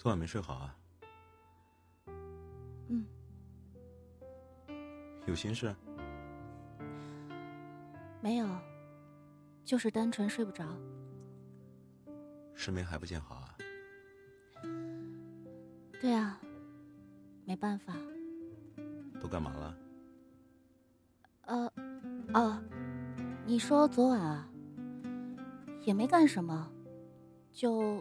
昨晚没睡好啊？嗯。有心事？没有，就是单纯睡不着。失眠还不见好啊？对啊，没办法。都干嘛了？呃，哦，你说昨晚啊？也没干什么，就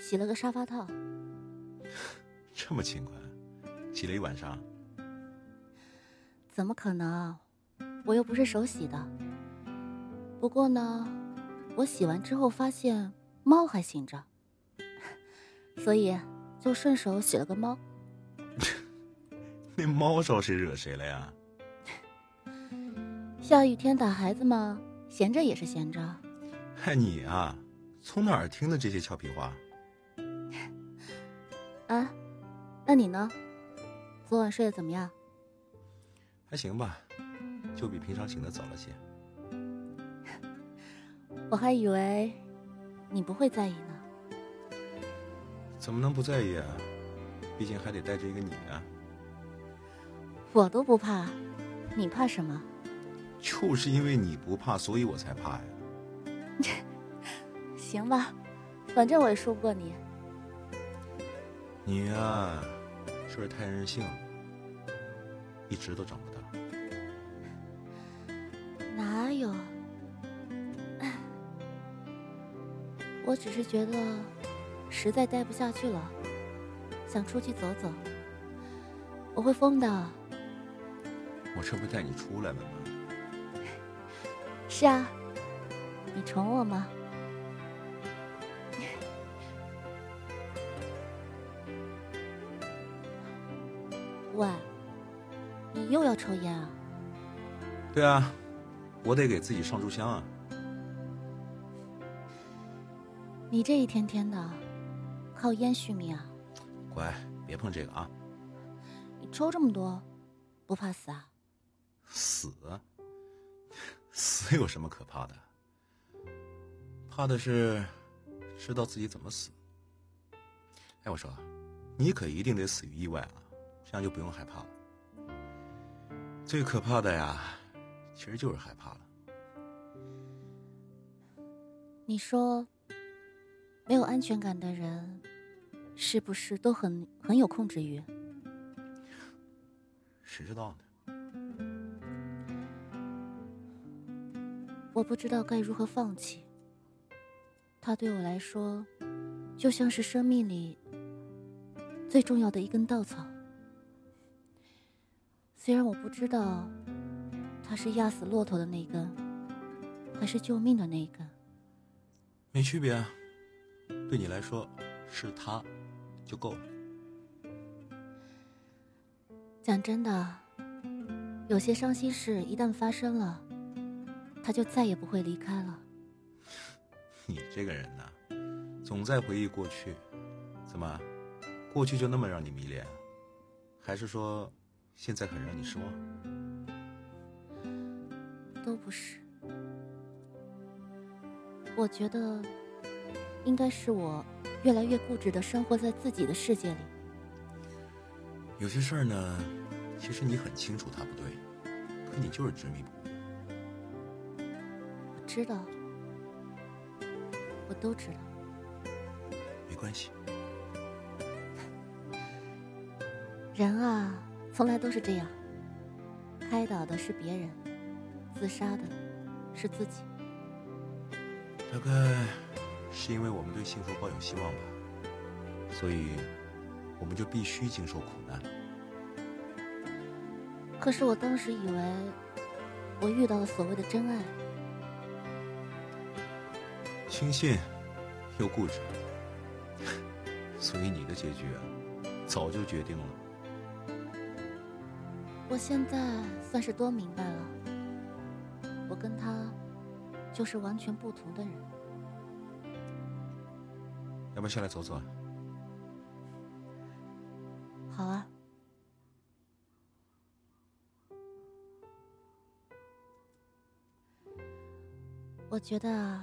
洗了个沙发套。这么勤快，洗了一晚上？怎么可能？我又不是手洗的。不过呢，我洗完之后发现猫还醒着，所以就顺手洗了个猫。那猫招谁惹谁了呀？下雨天打孩子嘛，闲着也是闲着。嗨，你啊，从哪儿听的这些俏皮话？啊，那你呢？昨晚睡得怎么样？还行吧，就比平常醒的早了些。我还以为你不会在意呢。怎么能不在意啊？毕竟还得带着一个你啊。我都不怕，你怕什么？就是因为你不怕，所以我才怕呀。行吧，反正我也说不过你。你呀，是不是太任性？一直都长不大。哪有？我只是觉得实在待不下去了，想出去走走。我会疯的。我这不带你出来了吗？是啊。你宠我吗？抽烟啊？对啊，我得给自己上炷香啊。你这一天天的，靠烟续命啊？乖，别碰这个啊。你抽这么多，不怕死啊？死？死有什么可怕的？怕的是知道自己怎么死。哎，我说，你可一定得死于意外啊，这样就不用害怕了。最可怕的呀，其实就是害怕了。你说，没有安全感的人，是不是都很很有控制欲？谁知道呢？我不知道该如何放弃。他对我来说，就像是生命里最重要的一根稻草。虽然我不知道，他是压死骆驼的那根，还是救命的那一根。没区别，对你来说，是他，就够了。讲真的，有些伤心事一旦发生了，他就再也不会离开了。你这个人呢，总在回忆过去，怎么，过去就那么让你迷恋？还是说，现在很让你失望？都不是，我觉得，应该是我越来越固执的生活在自己的世界里。有些事儿呢，其实你很清楚它不对，可你就是执迷不悟。我知道。我都知道，没关系。人啊，从来都是这样，开导的是别人，自杀的是自己。大概是因为我们对幸福抱有希望吧，所以我们就必须经受苦难。可是我当时以为，我遇到了所谓的真爱。轻信又固执，所以你的结局啊，早就决定了。我现在算是多明白了，我跟他就是完全不同的人。要不要下来走走？好啊。我觉得。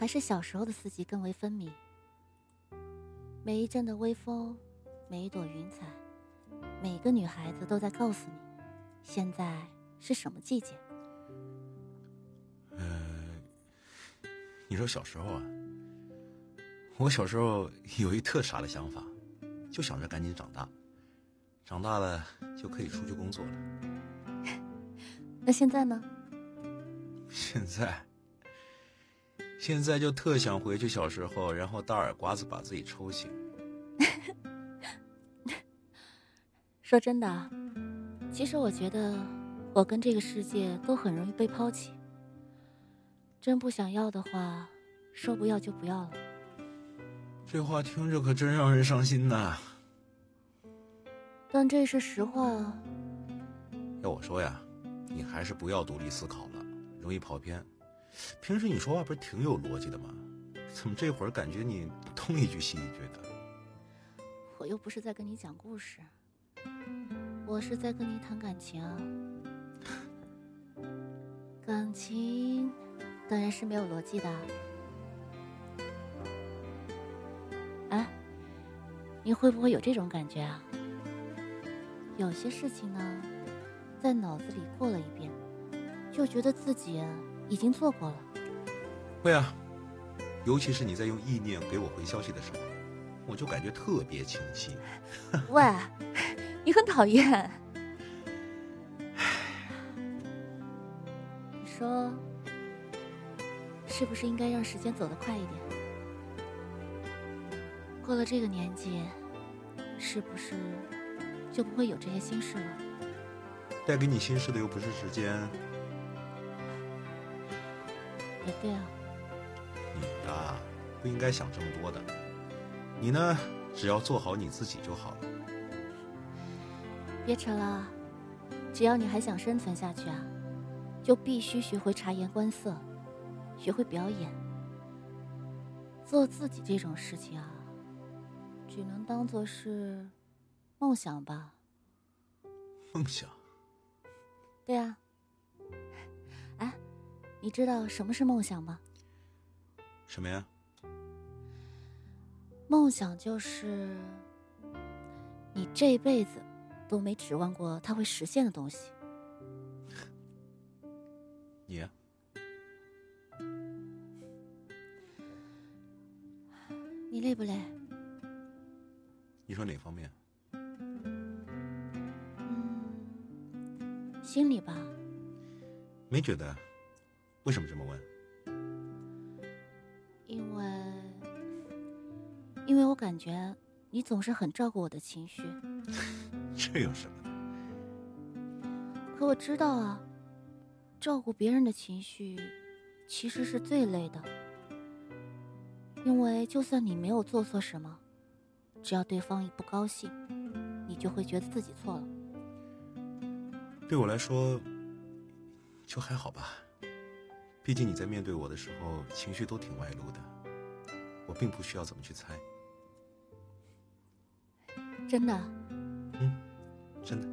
还是小时候的四季更为分明。每一阵的微风，每一朵云彩，每个女孩子都在告诉你，现在是什么季节。呃，你说小时候啊，我小时候有一特傻的想法，就想着赶紧长大，长大了就可以出去工作了。那现在呢？现在，现在就特想回去小时候，然后大耳刮子把自己抽醒。说真的，其实我觉得我跟这个世界都很容易被抛弃。真不想要的话，说不要就不要了。这话听着可真让人伤心呐。但这是实话啊。要我说呀，你还是不要独立思考了。容易跑偏。平时你说话不是挺有逻辑的吗？怎么这会儿感觉你东一句西一句的？我又不是在跟你讲故事，我是在跟你谈感情。感情当然是没有逻辑的。哎，你会不会有这种感觉啊？有些事情呢，在脑子里过了一遍。就觉得自己已经做过了。会啊，尤其是你在用意念给我回消息的时候，我就感觉特别清晰。喂，你很讨厌。你说，是不是应该让时间走得快一点？过了这个年纪，是不是就不会有这些心事了？带给你心事的又不是时间。也对啊，你呀，不应该想这么多的。你呢，只要做好你自己就好了。别扯了，只要你还想生存下去啊，就必须学会察言观色，学会表演。做自己这种事情啊，只能当做是梦想吧。梦想？对啊。哎 你知道什么是梦想吗？什么呀？梦想就是你这辈子都没指望过他会实现的东西。你？你累不累？你说哪方面？嗯，心里吧。没觉得。为什么这么问？因为，因为我感觉你总是很照顾我的情绪。这有什么的？可我知道啊，照顾别人的情绪其实是最累的。因为就算你没有做错什么，只要对方一不高兴，你就会觉得自己错了。对我来说，就还好吧。毕竟你在面对我的时候，情绪都挺外露的，我并不需要怎么去猜。真的？嗯，真的。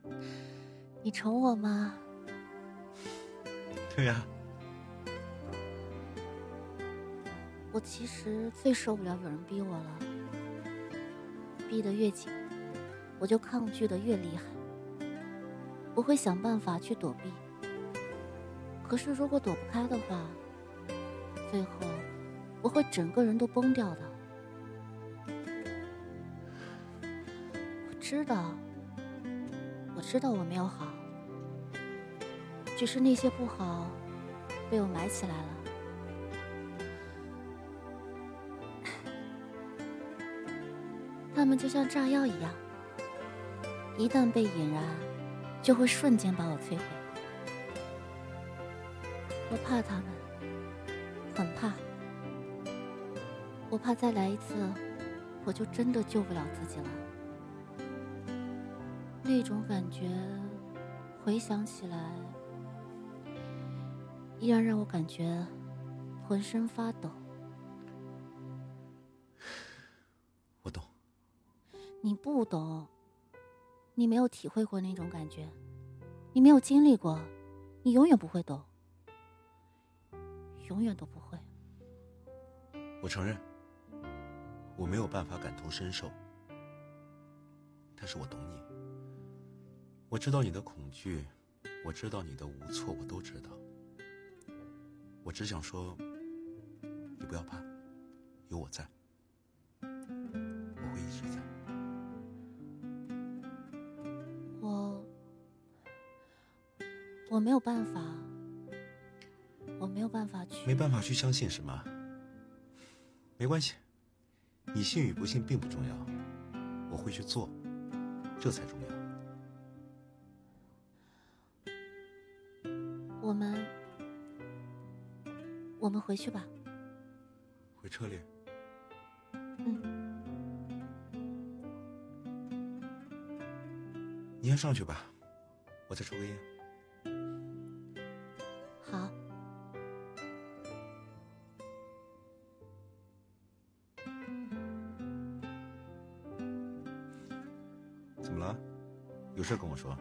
你宠我吗？对呀。我其实最受不了有人逼我了，逼得越紧，我就抗拒的越厉害。我会想办法去躲避。可是，如果躲不开的话，最后我会整个人都崩掉的。知道，我知道我没有好，只是那些不好被我埋起来了。他们就像炸药一样，一旦被引燃，就会瞬间把我摧毁。我怕他们，很怕。我怕再来一次，我就真的救不了自己了。那种感觉，回想起来，依然让我感觉浑身发抖。我懂。你不懂，你没有体会过那种感觉，你没有经历过，你永远不会懂。永远都不会。我承认，我没有办法感同身受，但是我懂你。我知道你的恐惧，我知道你的无措，我都知道。我只想说，你不要怕，有我在，我会一直在。我我没有办法，我没有办法去，没办法去相信什么？没关系，你信与不信并不重要，我会去做，这才重要。我们回去吧。回车里。嗯，你先上去吧，我再抽根烟。好。怎么了？有事跟我说。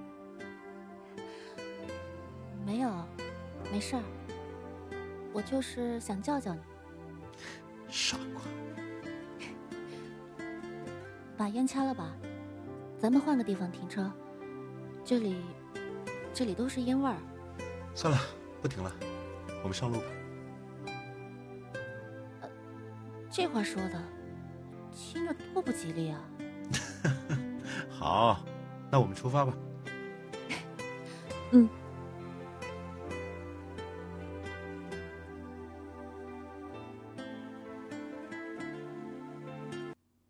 没有，没事儿。我就是想叫叫你。傻瓜。把烟掐了吧，咱们换个地方停车。这里，这里都是烟味儿。算了，不停了，我们上路吧。这话说的，听着多不吉利啊！好，那我们出发吧。嗯。